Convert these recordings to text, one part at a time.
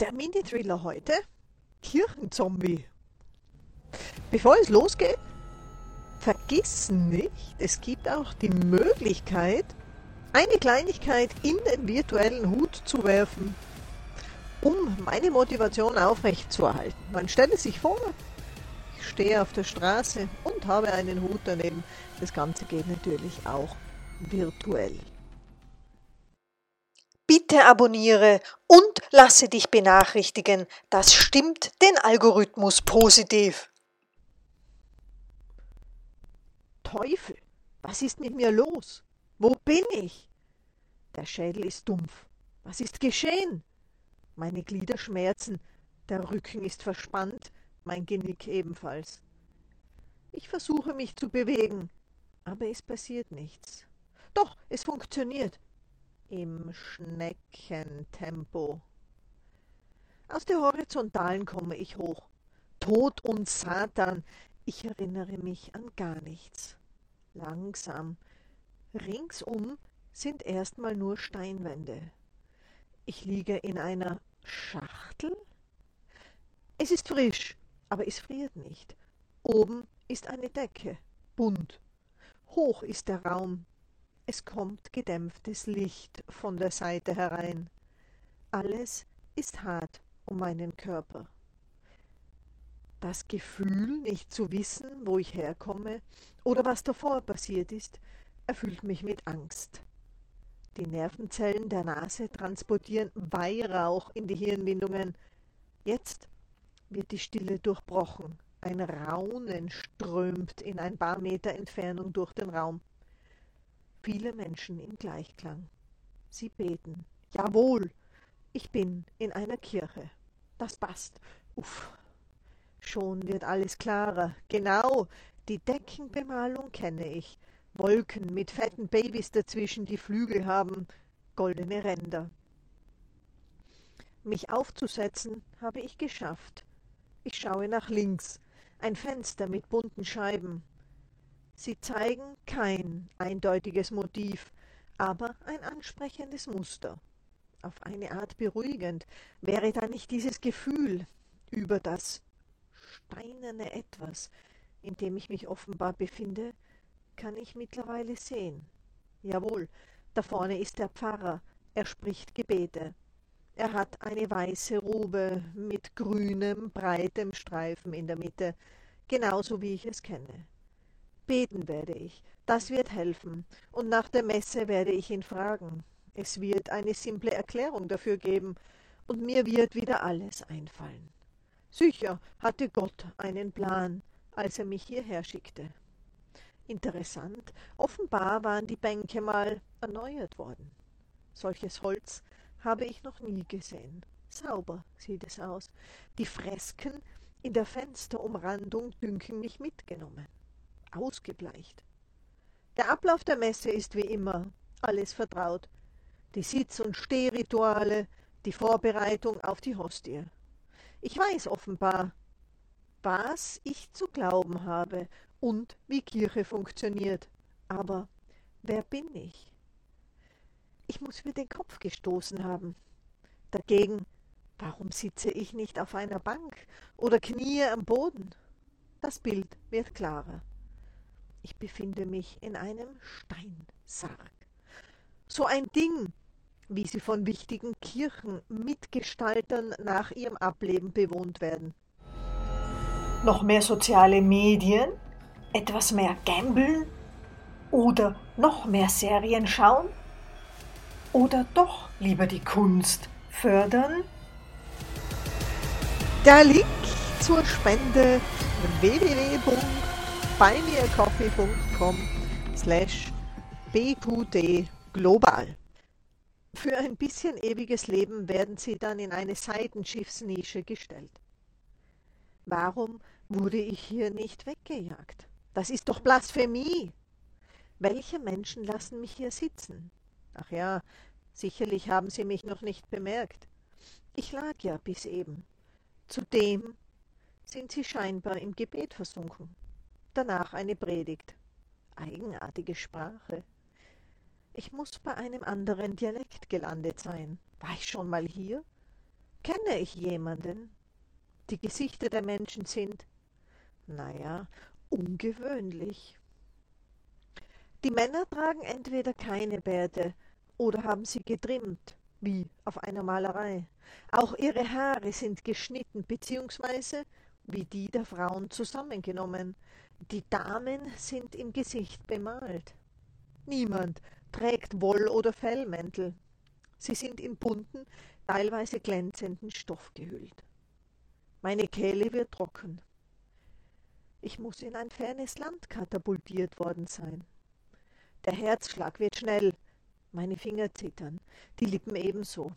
Der Mini-Thriller heute? Kirchenzombie. Bevor es losgeht, vergiss nicht, es gibt auch die Möglichkeit, eine Kleinigkeit in den virtuellen Hut zu werfen, um meine Motivation aufrechtzuerhalten. Man stelle sich vor, ich stehe auf der Straße und habe einen Hut daneben. Das Ganze geht natürlich auch virtuell. Bitte abonniere und lasse dich benachrichtigen. Das stimmt den Algorithmus positiv. Teufel, was ist mit mir los? Wo bin ich? Der Schädel ist dumpf. Was ist geschehen? Meine Glieder schmerzen, der Rücken ist verspannt, mein Genick ebenfalls. Ich versuche mich zu bewegen, aber es passiert nichts. Doch, es funktioniert. Im Schneckentempo. Aus der Horizontalen komme ich hoch. Tod und Satan, ich erinnere mich an gar nichts. Langsam, Ringsum sind erstmal nur Steinwände. Ich liege in einer Schachtel? Es ist frisch, aber es friert nicht. Oben ist eine Decke, bunt. Hoch ist der Raum. Es kommt gedämpftes Licht von der Seite herein. Alles ist hart um meinen Körper. Das Gefühl, nicht zu wissen, wo ich herkomme oder was davor passiert ist, erfüllt mich mit Angst. Die Nervenzellen der Nase transportieren Weihrauch in die Hirnwindungen. Jetzt wird die Stille durchbrochen. Ein Raunen strömt in ein paar Meter Entfernung durch den Raum. Viele Menschen im Gleichklang. Sie beten. Jawohl, ich bin in einer Kirche. Das passt. Uff. Schon wird alles klarer. Genau, die Deckenbemalung kenne ich. Wolken mit fetten Babys dazwischen, die Flügel haben, goldene Ränder. Mich aufzusetzen habe ich geschafft. Ich schaue nach links. Ein Fenster mit bunten Scheiben. Sie zeigen kein eindeutiges Motiv, aber ein ansprechendes Muster. Auf eine Art beruhigend. Wäre da nicht dieses Gefühl über das steinerne Etwas, in dem ich mich offenbar befinde, kann ich mittlerweile sehen. Jawohl, da vorne ist der Pfarrer, er spricht Gebete. Er hat eine weiße Robe mit grünem, breitem Streifen in der Mitte, genauso wie ich es kenne. Beten werde ich, das wird helfen, und nach der Messe werde ich ihn fragen. Es wird eine simple Erklärung dafür geben, und mir wird wieder alles einfallen. Sicher hatte Gott einen Plan, als er mich hierher schickte. Interessant, offenbar waren die Bänke mal erneuert worden. Solches Holz habe ich noch nie gesehen. Sauber sieht es aus. Die Fresken in der Fensterumrandung dünken mich mitgenommen. Ausgebleicht. Der Ablauf der Messe ist wie immer alles vertraut. Die Sitz- und Stehrituale, die Vorbereitung auf die Hostie. Ich weiß offenbar, was ich zu glauben habe und wie Kirche funktioniert. Aber wer bin ich? Ich muss mir den Kopf gestoßen haben. Dagegen, warum sitze ich nicht auf einer Bank oder kniee am Boden? Das Bild wird klarer. Ich befinde mich in einem Steinsarg. So ein Ding, wie sie von wichtigen Kirchenmitgestaltern nach ihrem Ableben bewohnt werden. Noch mehr soziale Medien? Etwas mehr gambeln? Oder noch mehr Serien schauen? Oder doch lieber die Kunst fördern? Der Link zur Spende www.beimircoffee.com slash bqd global. Für ein bisschen ewiges Leben werden sie dann in eine Seitenschiffsnische gestellt. Warum wurde ich hier nicht weggejagt? Das ist doch Blasphemie. Welche Menschen lassen mich hier sitzen? Ach ja, sicherlich haben Sie mich noch nicht bemerkt. Ich lag ja bis eben. Zudem sind Sie scheinbar im Gebet versunken. Danach eine Predigt. Eigenartige Sprache. Ich muss bei einem anderen Dialekt gelandet sein. War ich schon mal hier? Kenne ich jemanden? Die Gesichter der Menschen sind, naja, ungewöhnlich. Die Männer tragen entweder keine Bärte oder haben sie getrimmt, wie auf einer Malerei. Auch ihre Haare sind geschnitten bzw. wie die der Frauen zusammengenommen. Die Damen sind im Gesicht bemalt. Niemand trägt Woll- oder Fellmäntel. Sie sind in bunten, teilweise glänzenden Stoff gehüllt. Meine Kehle wird trocken. Ich muss in ein fernes Land katapultiert worden sein. Der Herzschlag wird schnell, meine Finger zittern, die Lippen ebenso.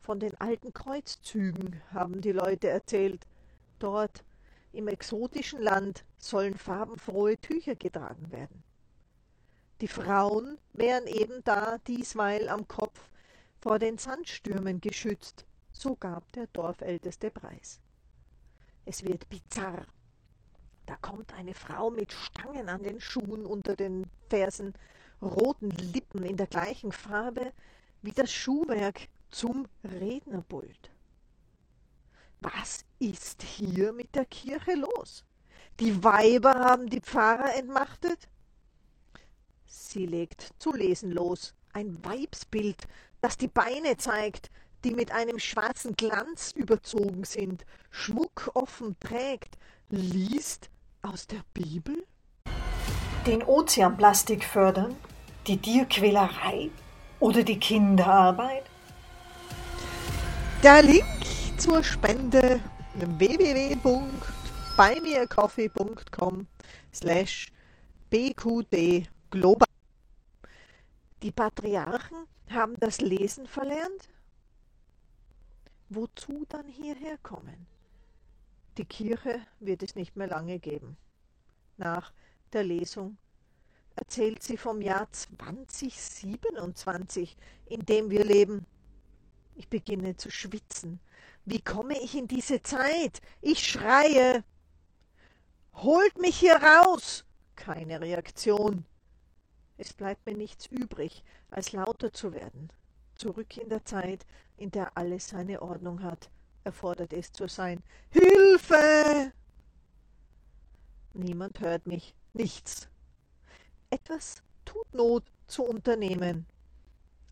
Von den alten Kreuzzügen haben die Leute erzählt. Dort, im exotischen Land, sollen farbenfrohe Tücher getragen werden. Die Frauen wären eben da diesmal am Kopf vor den Sandstürmen geschützt, so gab der Dorfälteste Preis. Es wird bizarr. Da kommt eine Frau mit Stangen an den Schuhen unter den Fersen, roten Lippen in der gleichen Farbe wie das Schuhwerk zum Rednerpult. Was ist hier mit der Kirche los? Die Weiber haben die Pfarrer entmachtet? Sie legt zu lesen los. Ein Weibsbild, das die Beine zeigt, die mit einem schwarzen Glanz überzogen sind, Schmuck offen trägt, liest aus der Bibel? Den Ozeanplastik fördern, die Tierquälerei oder die Kinderarbeit? Der Link zur Spende www.beimircoffee.com slash bqd. Die Patriarchen haben das Lesen verlernt? Wozu dann hierher kommen? Die Kirche wird es nicht mehr lange geben. Nach der Lesung erzählt sie vom Jahr 2027, in dem wir leben. Ich beginne zu schwitzen. Wie komme ich in diese Zeit? Ich schreie. Holt mich hier raus! Keine Reaktion. Es bleibt mir nichts übrig, als lauter zu werden. Zurück in der Zeit, in der alles seine Ordnung hat, erfordert es zu sein. Hilfe! Niemand hört mich, nichts. Etwas tut Not zu unternehmen.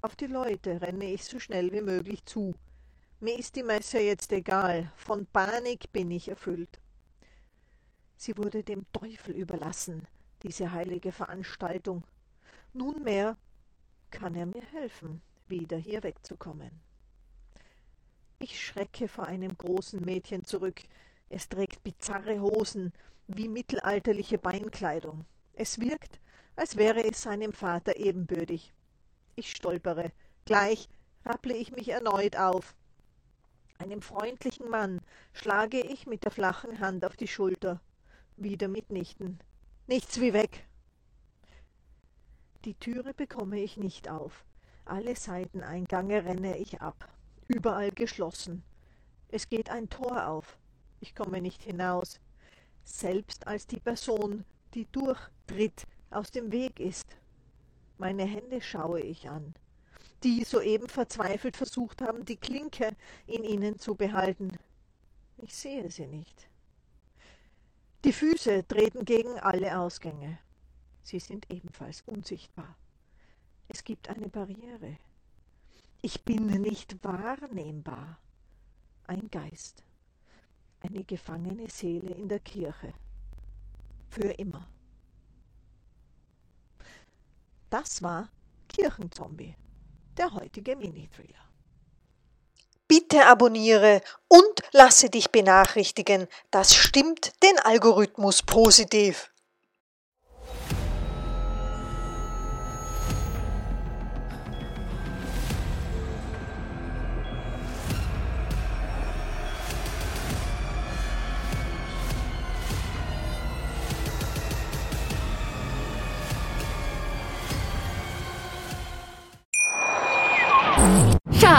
Auf die Leute renne ich so schnell wie möglich zu. Mir ist die Messe jetzt egal, von Panik bin ich erfüllt. Sie wurde dem Teufel überlassen, diese heilige Veranstaltung. Nunmehr kann er mir helfen, wieder hier wegzukommen. Ich schrecke vor einem großen Mädchen zurück. Es trägt bizarre Hosen wie mittelalterliche Beinkleidung. Es wirkt, als wäre es seinem Vater ebenbürtig. Ich stolpere. Gleich rapple ich mich erneut auf. Einem freundlichen Mann schlage ich mit der flachen Hand auf die Schulter. Wieder mitnichten. Nichts wie weg. Die Türe bekomme ich nicht auf. Alle Seiteneingange renne ich ab. Überall geschlossen. Es geht ein Tor auf. Ich komme nicht hinaus. Selbst als die Person, die durchtritt, aus dem Weg ist. Meine Hände schaue ich an, die soeben verzweifelt versucht haben, die Klinke in ihnen zu behalten. Ich sehe sie nicht. Die Füße treten gegen alle Ausgänge. Sie sind ebenfalls unsichtbar. Es gibt eine Barriere. Ich bin nicht wahrnehmbar. Ein Geist. Eine gefangene Seele in der Kirche. Für immer. Das war Kirchenzombie, der heutige Mini-Thriller. Bitte abonniere und lasse dich benachrichtigen. Das stimmt den Algorithmus positiv.